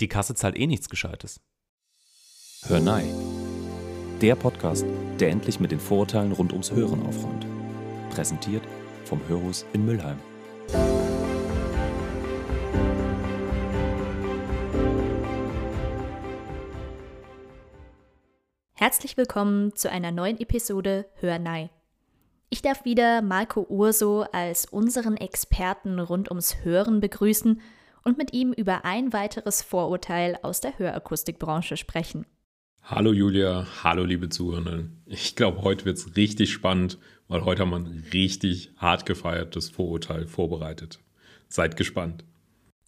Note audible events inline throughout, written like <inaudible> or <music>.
Die Kasse zahlt eh nichts Gescheites. Hör Nei. Der Podcast, der endlich mit den Vorurteilen rund ums Hören aufräumt. Präsentiert vom Hörhus in Müllheim. Herzlich willkommen zu einer neuen Episode Hör Nei. Ich darf wieder Marco Urso als unseren Experten rund ums Hören begrüßen und mit ihm über ein weiteres Vorurteil aus der Hörakustikbranche sprechen. Hallo Julia, hallo liebe Zuhörenden. Ich glaube, heute wird es richtig spannend, weil heute haben wir ein richtig hart gefeiertes Vorurteil vorbereitet. Seid gespannt.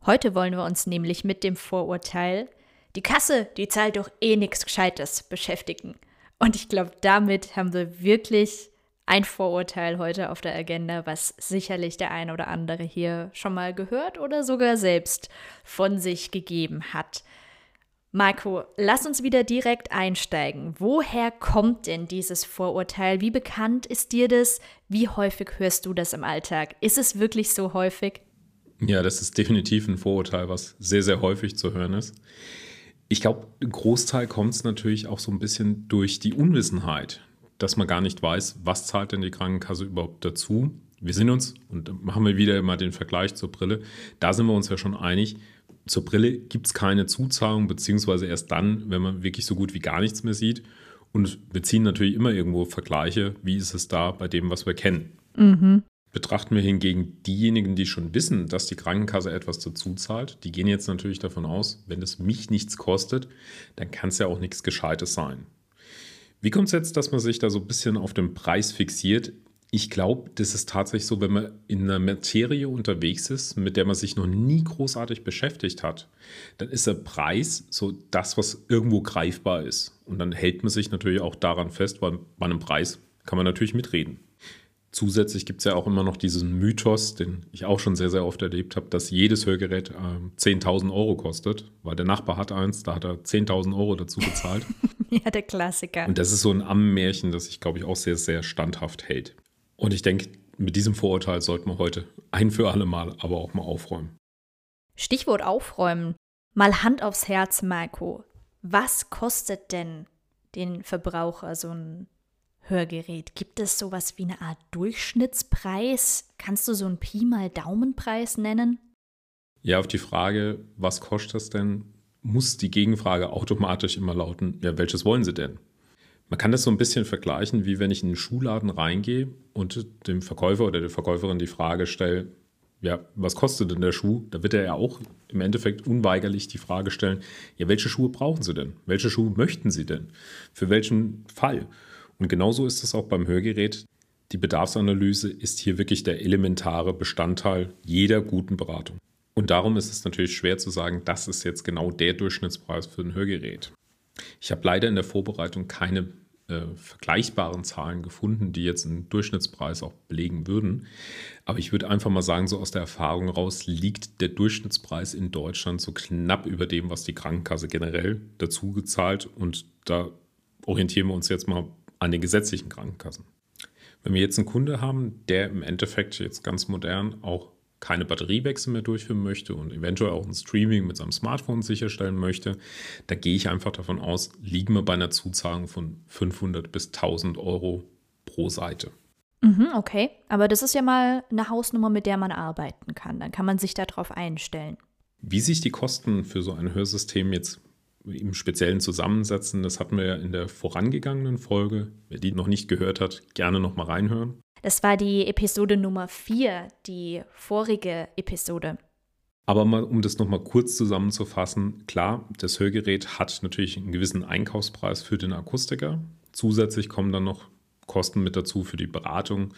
Heute wollen wir uns nämlich mit dem Vorurteil, die Kasse, die zahlt doch eh nichts Gescheites, beschäftigen. Und ich glaube, damit haben wir wirklich ein Vorurteil heute auf der Agenda, was sicherlich der ein oder andere hier schon mal gehört oder sogar selbst von sich gegeben hat. Marco, lass uns wieder direkt einsteigen. Woher kommt denn dieses Vorurteil? Wie bekannt ist dir das? Wie häufig hörst du das im Alltag? Ist es wirklich so häufig? Ja, das ist definitiv ein Vorurteil, was sehr, sehr häufig zu hören ist. Ich glaube, Großteil kommt es natürlich auch so ein bisschen durch die Unwissenheit, dass man gar nicht weiß, was zahlt denn die Krankenkasse überhaupt dazu. Wir sind uns, und machen wir wieder mal den Vergleich zur Brille, da sind wir uns ja schon einig, zur Brille gibt es keine Zuzahlung, beziehungsweise erst dann, wenn man wirklich so gut wie gar nichts mehr sieht. Und wir ziehen natürlich immer irgendwo Vergleiche, wie ist es da bei dem, was wir kennen. Mhm. Betrachten wir hingegen diejenigen, die schon wissen, dass die Krankenkasse etwas dazu zahlt, die gehen jetzt natürlich davon aus, wenn es mich nichts kostet, dann kann es ja auch nichts Gescheites sein. Wie kommt es jetzt, dass man sich da so ein bisschen auf den Preis fixiert? Ich glaube, das ist tatsächlich so, wenn man in einer Materie unterwegs ist, mit der man sich noch nie großartig beschäftigt hat, dann ist der Preis so das, was irgendwo greifbar ist. Und dann hält man sich natürlich auch daran fest, weil bei einem Preis kann man natürlich mitreden. Zusätzlich gibt es ja auch immer noch diesen Mythos, den ich auch schon sehr, sehr oft erlebt habe, dass jedes Hörgerät äh, 10.000 Euro kostet, weil der Nachbar hat eins, da hat er 10.000 Euro dazu bezahlt. <laughs> ja, der Klassiker. Und das ist so ein Ammenmärchen, das sich, glaube ich, auch sehr, sehr standhaft hält. Und ich denke, mit diesem Vorurteil sollten wir heute ein für alle Mal aber auch mal aufräumen. Stichwort aufräumen. Mal Hand aufs Herz, Marco. Was kostet denn den Verbraucher so ein Hörgerät? Gibt es sowas wie eine Art Durchschnittspreis? Kannst du so einen Pi mal Daumenpreis nennen? Ja, auf die Frage, was kostet das denn, muss die Gegenfrage automatisch immer lauten, ja, welches wollen Sie denn? Man kann das so ein bisschen vergleichen, wie wenn ich in einen Schuhladen reingehe und dem Verkäufer oder der Verkäuferin die Frage stelle, ja, was kostet denn der Schuh? Da wird er ja auch im Endeffekt unweigerlich die Frage stellen, ja, welche Schuhe brauchen Sie denn? Welche Schuhe möchten Sie denn? Für welchen Fall? Und genauso ist es auch beim Hörgerät. Die Bedarfsanalyse ist hier wirklich der elementare Bestandteil jeder guten Beratung. Und darum ist es natürlich schwer zu sagen, das ist jetzt genau der Durchschnittspreis für ein Hörgerät. Ich habe leider in der Vorbereitung keine äh, vergleichbaren Zahlen gefunden, die jetzt einen Durchschnittspreis auch belegen würden. Aber ich würde einfach mal sagen, so aus der Erfahrung raus liegt der Durchschnittspreis in Deutschland so knapp über dem, was die Krankenkasse generell dazu gezahlt. Und da orientieren wir uns jetzt mal an den gesetzlichen Krankenkassen. Wenn wir jetzt einen Kunde haben, der im Endeffekt jetzt ganz modern auch keine Batteriewechsel mehr durchführen möchte und eventuell auch ein Streaming mit seinem Smartphone sicherstellen möchte, da gehe ich einfach davon aus, liegen wir bei einer Zuzahlung von 500 bis 1000 Euro pro Seite. Mhm, okay, aber das ist ja mal eine Hausnummer, mit der man arbeiten kann. Dann kann man sich darauf einstellen. Wie sich die Kosten für so ein Hörsystem jetzt im Speziellen zusammensetzen, das hatten wir ja in der vorangegangenen Folge. Wer die noch nicht gehört hat, gerne noch mal reinhören. Das war die Episode Nummer 4, die vorige Episode. Aber mal, um das nochmal kurz zusammenzufassen, klar, das Hörgerät hat natürlich einen gewissen Einkaufspreis für den Akustiker. Zusätzlich kommen dann noch Kosten mit dazu für die Beratung,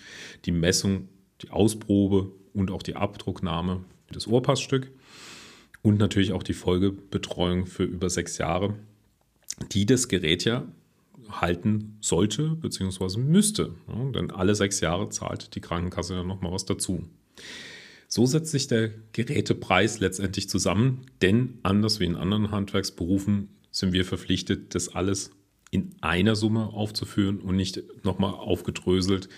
die Messung, die Ausprobe und auch die Abdrucknahme des Ohrpassstück und natürlich auch die Folgebetreuung für über sechs Jahre, die das Gerät ja halten sollte bzw. müsste. Ja, denn alle sechs Jahre zahlt die Krankenkasse ja nochmal was dazu. So setzt sich der Gerätepreis letztendlich zusammen, denn anders wie in anderen Handwerksberufen sind wir verpflichtet, das alles in einer Summe aufzuführen und nicht nochmal aufgedröselt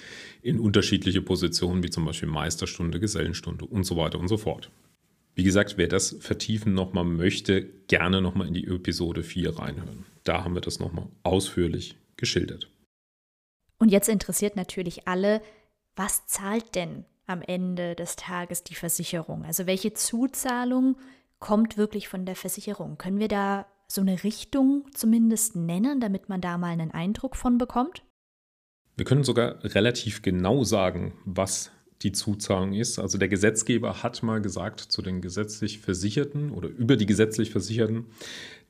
in unterschiedliche Positionen, wie zum Beispiel Meisterstunde, Gesellenstunde und so weiter und so fort. Wie gesagt, wer das vertiefen nochmal möchte, gerne nochmal in die Episode 4 reinhören. Da haben wir das nochmal ausführlich geschildert. Und jetzt interessiert natürlich alle, was zahlt denn am Ende des Tages die Versicherung? Also welche Zuzahlung kommt wirklich von der Versicherung? Können wir da so eine Richtung zumindest nennen, damit man da mal einen Eindruck von bekommt? Wir können sogar relativ genau sagen, was die Zuzahlung ist. Also der Gesetzgeber hat mal gesagt zu den gesetzlich Versicherten oder über die gesetzlich Versicherten,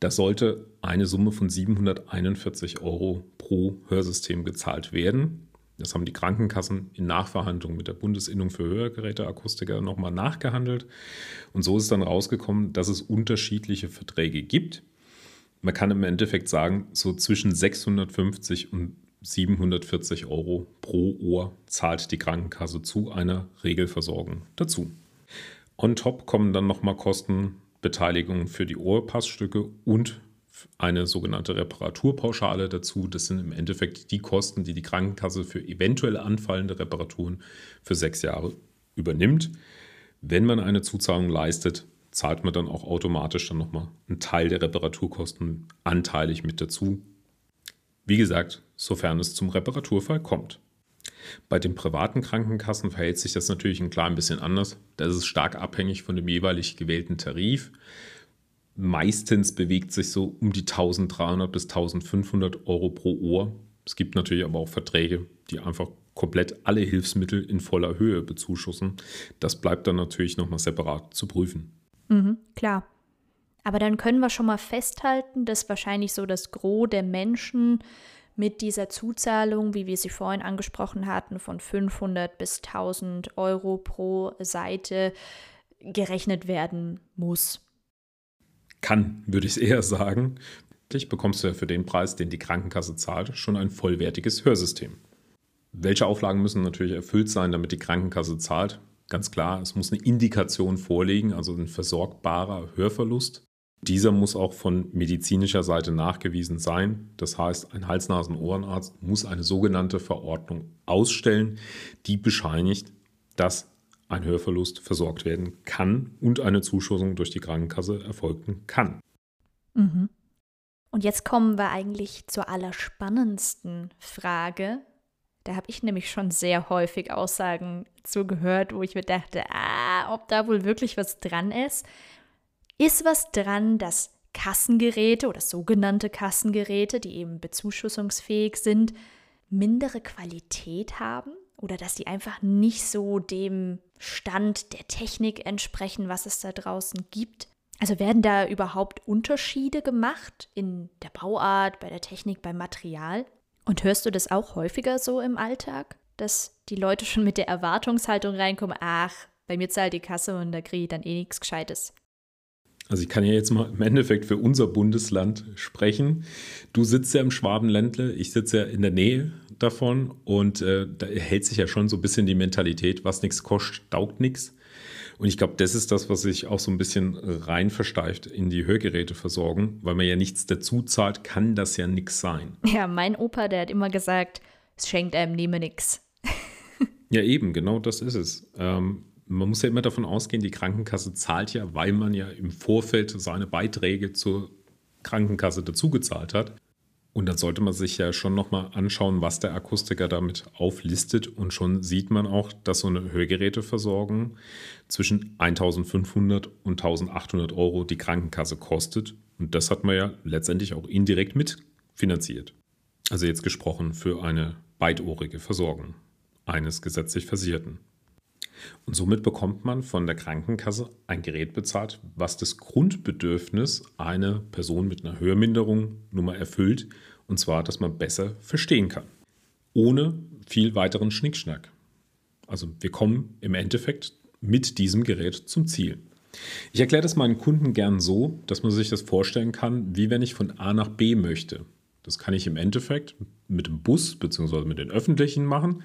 das sollte eine Summe von 741 Euro pro Hörsystem gezahlt werden. Das haben die Krankenkassen in Nachverhandlung mit der Bundesinnung für Hörgeräteakustiker nochmal nachgehandelt. Und so ist dann rausgekommen, dass es unterschiedliche Verträge gibt. Man kann im Endeffekt sagen, so zwischen 650 und 740 Euro pro Ohr zahlt die Krankenkasse zu einer Regelversorgung dazu. On top kommen dann nochmal Kosten, Beteiligung für die Ohrpassstücke und eine sogenannte Reparaturpauschale dazu. Das sind im Endeffekt die Kosten, die die Krankenkasse für eventuell anfallende Reparaturen für sechs Jahre übernimmt. Wenn man eine Zuzahlung leistet, zahlt man dann auch automatisch dann nochmal einen Teil der Reparaturkosten anteilig mit dazu. Wie gesagt, sofern es zum Reparaturfall kommt. Bei den privaten Krankenkassen verhält sich das natürlich ein klein bisschen anders. Da ist stark abhängig von dem jeweilig gewählten Tarif. Meistens bewegt sich so um die 1300 bis 1500 Euro pro Ohr. Es gibt natürlich aber auch Verträge, die einfach komplett alle Hilfsmittel in voller Höhe bezuschussen. Das bleibt dann natürlich nochmal separat zu prüfen. Mhm, klar. Aber dann können wir schon mal festhalten, dass wahrscheinlich so das Gros der Menschen mit dieser Zuzahlung, wie wir sie vorhin angesprochen hatten, von 500 bis 1000 Euro pro Seite gerechnet werden muss. Kann, würde ich eher sagen. Bekommst du ja für den Preis, den die Krankenkasse zahlt, schon ein vollwertiges Hörsystem. Welche Auflagen müssen natürlich erfüllt sein, damit die Krankenkasse zahlt? Ganz klar, es muss eine Indikation vorliegen, also ein versorgbarer Hörverlust. Dieser muss auch von medizinischer Seite nachgewiesen sein. Das heißt, ein Hals-Nasen-Ohrenarzt muss eine sogenannte Verordnung ausstellen, die bescheinigt, dass ein Hörverlust versorgt werden kann und eine Zuschussung durch die Krankenkasse erfolgen kann. Mhm. Und jetzt kommen wir eigentlich zur allerspannendsten Frage. Da habe ich nämlich schon sehr häufig Aussagen zugehört, wo ich mir dachte, ah, ob da wohl wirklich was dran ist ist was dran, dass Kassengeräte oder sogenannte Kassengeräte, die eben bezuschussungsfähig sind, mindere Qualität haben oder dass die einfach nicht so dem Stand der Technik entsprechen, was es da draußen gibt. Also werden da überhaupt Unterschiede gemacht in der Bauart, bei der Technik, beim Material? Und hörst du das auch häufiger so im Alltag, dass die Leute schon mit der Erwartungshaltung reinkommen, ach, bei mir zahlt die Kasse und da kriege ich dann eh nichts Gescheites? Also ich kann ja jetzt mal im Endeffekt für unser Bundesland sprechen. Du sitzt ja im Schwabenländle, ich sitze ja in der Nähe davon und äh, da hält sich ja schon so ein bisschen die Mentalität, was nichts kostet, taugt nichts. Und ich glaube, das ist das, was sich auch so ein bisschen rein versteift in die Hörgeräteversorgung, weil man ja nichts dazu zahlt, kann das ja nichts sein. Ja, mein Opa, der hat immer gesagt, es schenkt einem nehme nichts. Ja, eben, genau das ist es. Ähm, man muss ja immer davon ausgehen, die Krankenkasse zahlt ja, weil man ja im Vorfeld seine Beiträge zur Krankenkasse dazugezahlt hat. Und dann sollte man sich ja schon nochmal anschauen, was der Akustiker damit auflistet. Und schon sieht man auch, dass so eine Hörgeräteversorgung zwischen 1500 und 1800 Euro die Krankenkasse kostet. Und das hat man ja letztendlich auch indirekt mitfinanziert. Also jetzt gesprochen für eine beidohrige Versorgung eines gesetzlich Versicherten. Und somit bekommt man von der Krankenkasse ein Gerät bezahlt, was das Grundbedürfnis einer Person mit einer Hörminderung nun mal erfüllt, und zwar, dass man besser verstehen kann. Ohne viel weiteren Schnickschnack. Also wir kommen im Endeffekt mit diesem Gerät zum Ziel. Ich erkläre das meinen Kunden gern so, dass man sich das vorstellen kann, wie wenn ich von A nach B möchte. Das kann ich im Endeffekt mit dem Bus bzw. mit den öffentlichen machen.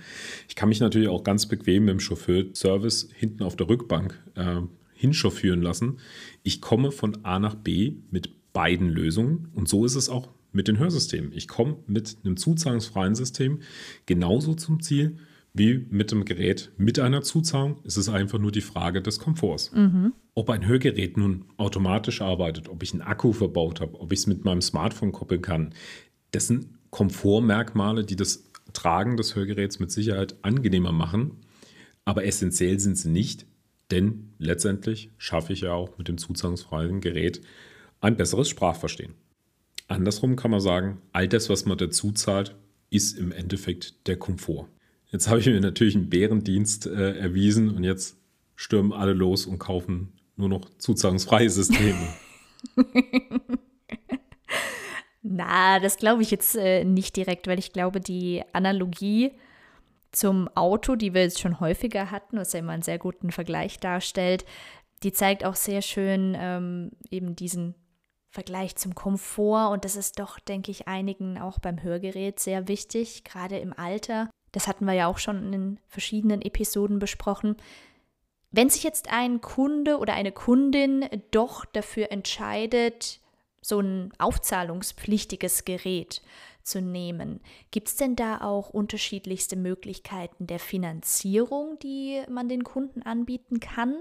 Ich kann mich natürlich auch ganz bequem mit dem Chauffeur-Service hinten auf der Rückbank äh, hinchauffieren lassen. Ich komme von A nach B mit beiden Lösungen und so ist es auch mit den Hörsystemen. Ich komme mit einem zuzahlungsfreien System genauso zum Ziel Wie mit dem Gerät mit einer Zuzahlung ist es einfach nur die Frage des Komforts. Ob ein Hörgerät nun automatisch arbeitet, ob ich einen Akku verbaut habe, ob ich es mit meinem Smartphone koppeln kann, das sind Komfortmerkmale, die das Tragen des Hörgeräts mit Sicherheit angenehmer machen. Aber essentiell sind sie nicht, denn letztendlich schaffe ich ja auch mit dem zuzahlungsfreien Gerät ein besseres Sprachverstehen. Andersrum kann man sagen, all das, was man dazu zahlt, ist im Endeffekt der Komfort. Jetzt habe ich mir natürlich einen Bärendienst äh, erwiesen und jetzt stürmen alle los und kaufen nur noch zuzahlungsfreie Systeme. <laughs> Na, das glaube ich jetzt äh, nicht direkt, weil ich glaube, die Analogie zum Auto, die wir jetzt schon häufiger hatten, was ja immer einen sehr guten Vergleich darstellt, die zeigt auch sehr schön ähm, eben diesen Vergleich zum Komfort. Und das ist doch, denke ich, einigen auch beim Hörgerät sehr wichtig, gerade im Alter. Das hatten wir ja auch schon in verschiedenen Episoden besprochen. Wenn sich jetzt ein Kunde oder eine Kundin doch dafür entscheidet, so ein aufzahlungspflichtiges Gerät zu nehmen, gibt es denn da auch unterschiedlichste Möglichkeiten der Finanzierung, die man den Kunden anbieten kann?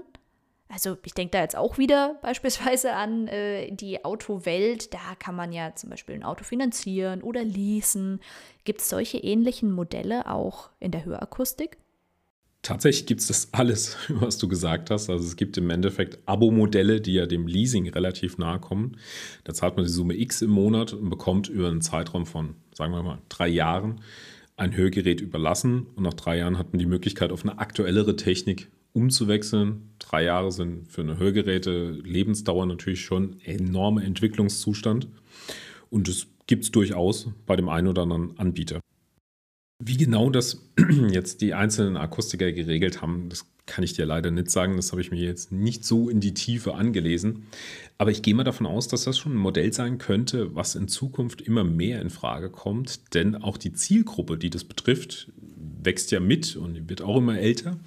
Also ich denke da jetzt auch wieder <laughs> beispielsweise an äh, die Autowelt. Da kann man ja zum Beispiel ein Auto finanzieren oder leasen. Gibt es solche ähnlichen Modelle auch in der Hörakustik? Tatsächlich gibt es das alles, <laughs> was du gesagt hast. Also es gibt im Endeffekt Abo-Modelle, die ja dem Leasing relativ nahe kommen. Da zahlt man die Summe X im Monat und bekommt über einen Zeitraum von, sagen wir mal, drei Jahren ein Hörgerät überlassen. Und nach drei Jahren hat man die Möglichkeit, auf eine aktuellere Technik umzuwechseln. Drei Jahre sind für eine Hörgeräte Lebensdauer natürlich schon enormer Entwicklungszustand. Und es gibt es durchaus bei dem einen oder anderen Anbieter. Wie genau das <clears throat> jetzt die einzelnen Akustiker geregelt haben, das kann ich dir leider nicht sagen. Das habe ich mir jetzt nicht so in die Tiefe angelesen. Aber ich gehe mal davon aus, dass das schon ein Modell sein könnte, was in Zukunft immer mehr in Frage kommt. Denn auch die Zielgruppe, die das betrifft, wächst ja mit und wird auch immer älter.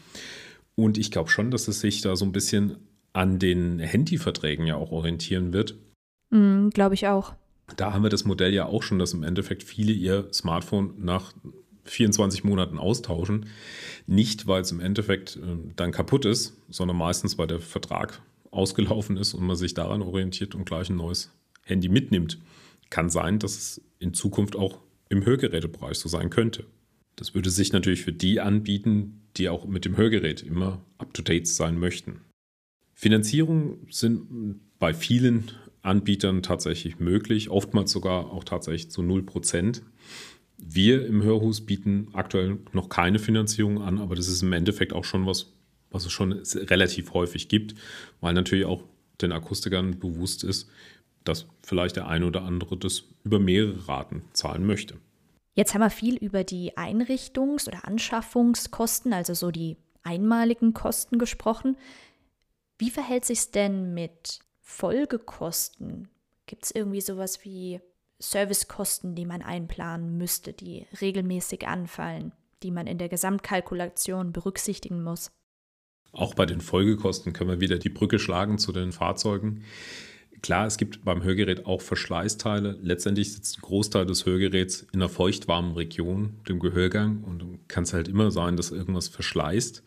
Und ich glaube schon, dass es sich da so ein bisschen an den Handyverträgen ja auch orientieren wird. Mm, glaube ich auch. Da haben wir das Modell ja auch schon, dass im Endeffekt viele ihr Smartphone nach 24 Monaten austauschen. Nicht, weil es im Endeffekt äh, dann kaputt ist, sondern meistens, weil der Vertrag ausgelaufen ist und man sich daran orientiert und gleich ein neues Handy mitnimmt. Kann sein, dass es in Zukunft auch im Hörgerätebereich so sein könnte. Das würde sich natürlich für die anbieten, die auch mit dem Hörgerät immer up-to-date sein möchten. Finanzierung sind bei vielen Anbietern tatsächlich möglich, oftmals sogar auch tatsächlich zu 0%. Wir im Hörhus bieten aktuell noch keine Finanzierung an, aber das ist im Endeffekt auch schon was, was es schon relativ häufig gibt, weil natürlich auch den Akustikern bewusst ist, dass vielleicht der eine oder andere das über mehrere Raten zahlen möchte. Jetzt haben wir viel über die Einrichtungs- oder Anschaffungskosten, also so die einmaligen Kosten gesprochen. Wie verhält sich es denn mit Folgekosten? Gibt es irgendwie sowas wie Servicekosten, die man einplanen müsste, die regelmäßig anfallen, die man in der Gesamtkalkulation berücksichtigen muss? Auch bei den Folgekosten können wir wieder die Brücke schlagen zu den Fahrzeugen. Klar, es gibt beim Hörgerät auch Verschleißteile. Letztendlich sitzt ein Großteil des Hörgeräts in einer feuchtwarmen Region, dem Gehörgang. Und kann es halt immer sein, dass irgendwas verschleißt.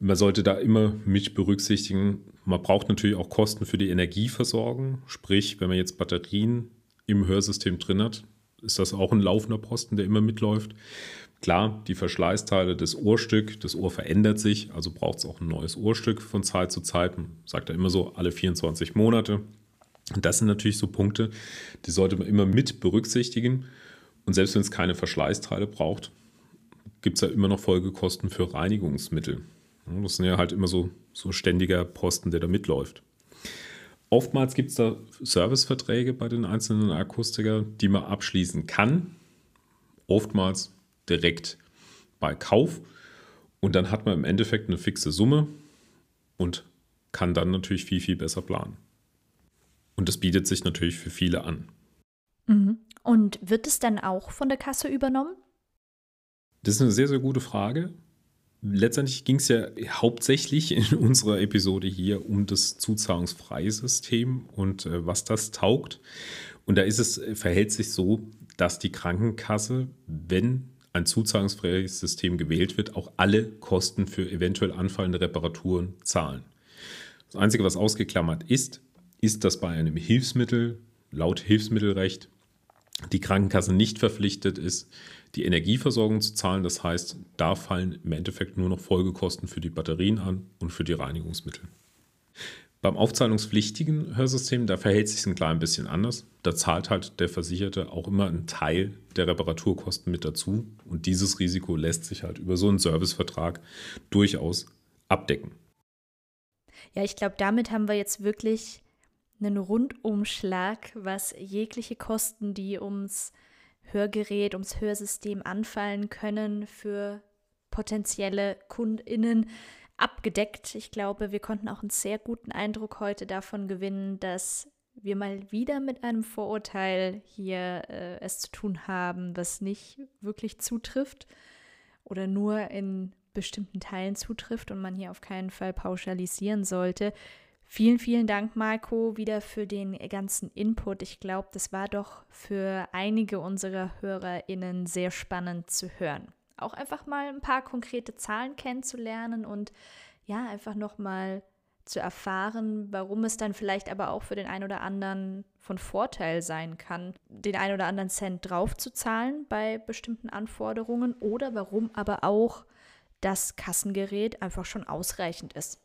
Man sollte da immer mit berücksichtigen, man braucht natürlich auch Kosten für die Energieversorgung. Sprich, wenn man jetzt Batterien im Hörsystem drin hat, ist das auch ein laufender Posten, der immer mitläuft. Klar, die Verschleißteile des Ohrstück, das Ohr verändert sich, also braucht es auch ein neues Ohrstück von Zeit zu Zeit. Man sagt ja immer so alle 24 Monate. Und das sind natürlich so Punkte, die sollte man immer mit berücksichtigen. Und selbst wenn es keine Verschleißteile braucht, gibt es ja immer noch Folgekosten für Reinigungsmittel. Das sind ja halt immer so, so ständiger Posten, der da mitläuft. Oftmals gibt es da Serviceverträge bei den einzelnen Akustikern, die man abschließen kann. Oftmals direkt bei Kauf. Und dann hat man im Endeffekt eine fixe Summe und kann dann natürlich viel, viel besser planen. Und das bietet sich natürlich für viele an. Mhm. Und wird es dann auch von der Kasse übernommen? Das ist eine sehr, sehr gute Frage. Letztendlich ging es ja hauptsächlich in <laughs> unserer Episode hier um das zuzahlungsfreie System und äh, was das taugt. Und da ist es, verhält sich so, dass die Krankenkasse, wenn ein zuzahlungsfreies System gewählt wird, auch alle Kosten für eventuell anfallende Reparaturen zahlen. Das Einzige, was ausgeklammert ist, ist, dass bei einem Hilfsmittel laut Hilfsmittelrecht die Krankenkasse nicht verpflichtet ist, die Energieversorgung zu zahlen. Das heißt, da fallen im Endeffekt nur noch Folgekosten für die Batterien an und für die Reinigungsmittel. Beim aufzahlungspflichtigen Hörsystem, da verhält sich es ein klein bisschen anders. Da zahlt halt der Versicherte auch immer einen Teil der Reparaturkosten mit dazu. Und dieses Risiko lässt sich halt über so einen Servicevertrag durchaus abdecken. Ja, ich glaube, damit haben wir jetzt wirklich einen Rundumschlag, was jegliche Kosten, die ums Hörgerät, ums Hörsystem anfallen können, für potenzielle KundInnen abgedeckt. Ich glaube, wir konnten auch einen sehr guten Eindruck heute davon gewinnen, dass wir mal wieder mit einem Vorurteil hier äh, es zu tun haben, was nicht wirklich zutrifft oder nur in bestimmten Teilen zutrifft und man hier auf keinen Fall pauschalisieren sollte. Vielen, vielen Dank, Marco, wieder für den ganzen Input. Ich glaube, das war doch für einige unserer HörerInnen sehr spannend zu hören. Auch einfach mal ein paar konkrete Zahlen kennenzulernen und ja, einfach nochmal zu erfahren, warum es dann vielleicht aber auch für den einen oder anderen von Vorteil sein kann, den einen oder anderen Cent draufzuzahlen bei bestimmten Anforderungen oder warum aber auch das Kassengerät einfach schon ausreichend ist.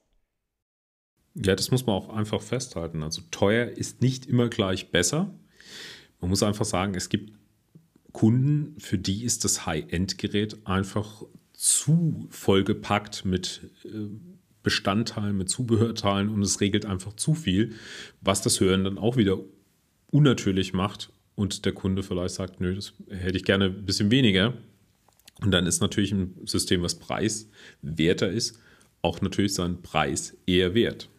Ja, das muss man auch einfach festhalten. Also teuer ist nicht immer gleich besser. Man muss einfach sagen, es gibt Kunden, für die ist das High-End-Gerät einfach zu vollgepackt mit äh, Bestandteilen, mit Zubehörteilen und es regelt einfach zu viel, was das Hören dann auch wieder unnatürlich macht und der Kunde vielleicht sagt, nö, das hätte ich gerne ein bisschen weniger. Und dann ist natürlich ein System, was preiswerter ist, auch natürlich seinen Preis eher wert.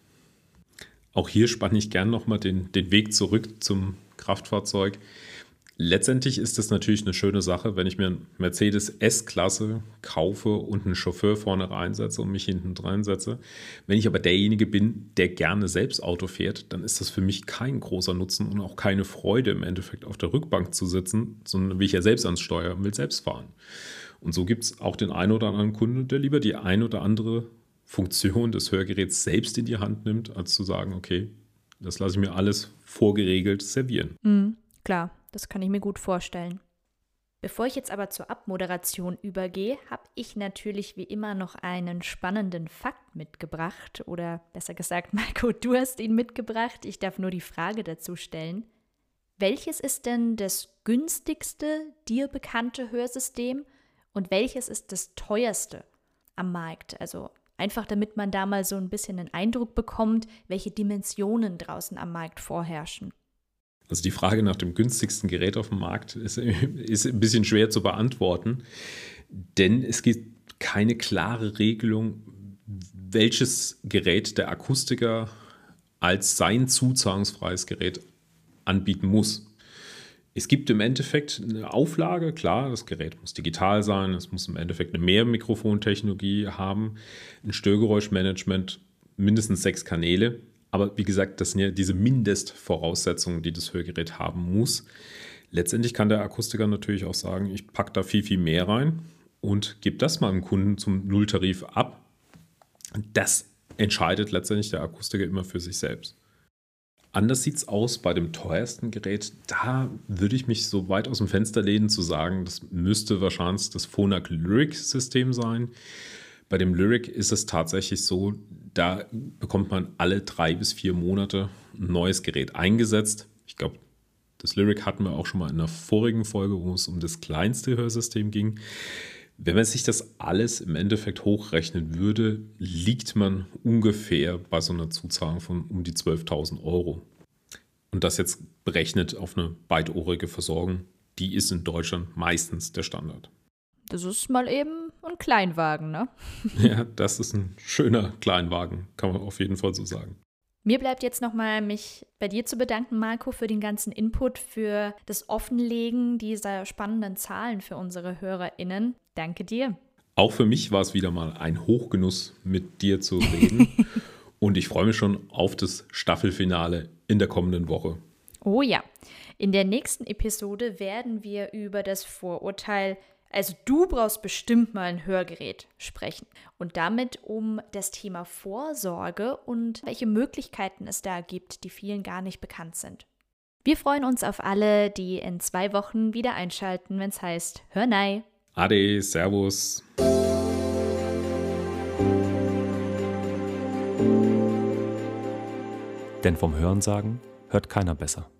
Auch hier spanne ich gern nochmal den, den Weg zurück zum Kraftfahrzeug. Letztendlich ist es natürlich eine schöne Sache, wenn ich mir einen Mercedes S-Klasse kaufe und einen Chauffeur vorne reinsetze und mich hinten dran setze. Wenn ich aber derjenige bin, der gerne selbst Auto fährt, dann ist das für mich kein großer Nutzen und auch keine Freude im Endeffekt auf der Rückbank zu sitzen, sondern will ich ja selbst ans Steuer und will selbst fahren. Und so gibt es auch den einen oder anderen Kunde, der lieber die ein oder andere Funktion des Hörgeräts selbst in die Hand nimmt, als zu sagen, okay, das lasse ich mir alles vorgeregelt servieren. Mhm, klar, das kann ich mir gut vorstellen. Bevor ich jetzt aber zur Abmoderation übergehe, habe ich natürlich wie immer noch einen spannenden Fakt mitgebracht. Oder besser gesagt, <laughs> Marco, du hast ihn mitgebracht. Ich darf nur die Frage dazu stellen. Welches ist denn das günstigste dir bekannte Hörsystem und welches ist das teuerste am Markt? Also Einfach damit man da mal so ein bisschen einen Eindruck bekommt, welche Dimensionen draußen am Markt vorherrschen. Also die Frage nach dem günstigsten Gerät auf dem Markt ist, <laughs> ist ein bisschen schwer zu beantworten, denn es gibt keine klare Regelung, welches Gerät der Akustiker als sein zuzahlungsfreies Gerät anbieten muss. Es gibt im Endeffekt eine Auflage, klar, das Gerät muss digital sein, es muss im Endeffekt eine Mehrmikrofontechnologie haben, ein Störgeräuschmanagement, mindestens sechs Kanäle. Aber wie gesagt, das sind ja diese Mindestvoraussetzungen, die das Hörgerät haben muss. Letztendlich kann der Akustiker natürlich auch sagen, ich packe da viel, viel mehr rein und gebe das mal dem Kunden zum Nulltarif ab. Das entscheidet letztendlich der Akustiker immer für sich selbst. Anders sieht es aus bei dem teuersten Gerät. Da würde ich mich so weit aus dem Fenster lehnen zu sagen, das müsste wahrscheinlich das Phonak Lyric-System sein. Bei dem Lyric ist es tatsächlich so, da bekommt man alle drei bis vier Monate ein neues Gerät eingesetzt. Ich glaube, das Lyric hatten wir auch schon mal in einer vorigen Folge, wo es um das kleinste Hörsystem ging. Wenn man sich das alles im Endeffekt hochrechnen würde, liegt man ungefähr bei so einer Zuzahlung von um die 12.000 Euro. Und das jetzt berechnet auf eine beidohrige Versorgung, die ist in Deutschland meistens der Standard. Das ist mal eben ein Kleinwagen, ne? <laughs> Ja, das ist ein schöner Kleinwagen, kann man auf jeden Fall so sagen. Mir bleibt jetzt nochmal, mich bei dir zu bedanken, Marco, für den ganzen Input, für das Offenlegen dieser spannenden Zahlen für unsere HörerInnen. Danke dir. Auch für mich war es wieder mal ein Hochgenuss, mit dir zu reden. <laughs> Und ich freue mich schon auf das Staffelfinale in der kommenden Woche. Oh ja. In der nächsten Episode werden wir über das Vorurteil Also du brauchst bestimmt mal ein Hörgerät sprechen. Und damit um das Thema Vorsorge und welche Möglichkeiten es da gibt, die vielen gar nicht bekannt sind. Wir freuen uns auf alle, die in zwei Wochen wieder einschalten, wenn es heißt Hör nei. Ade, Servus. Denn vom Hörensagen hört keiner besser.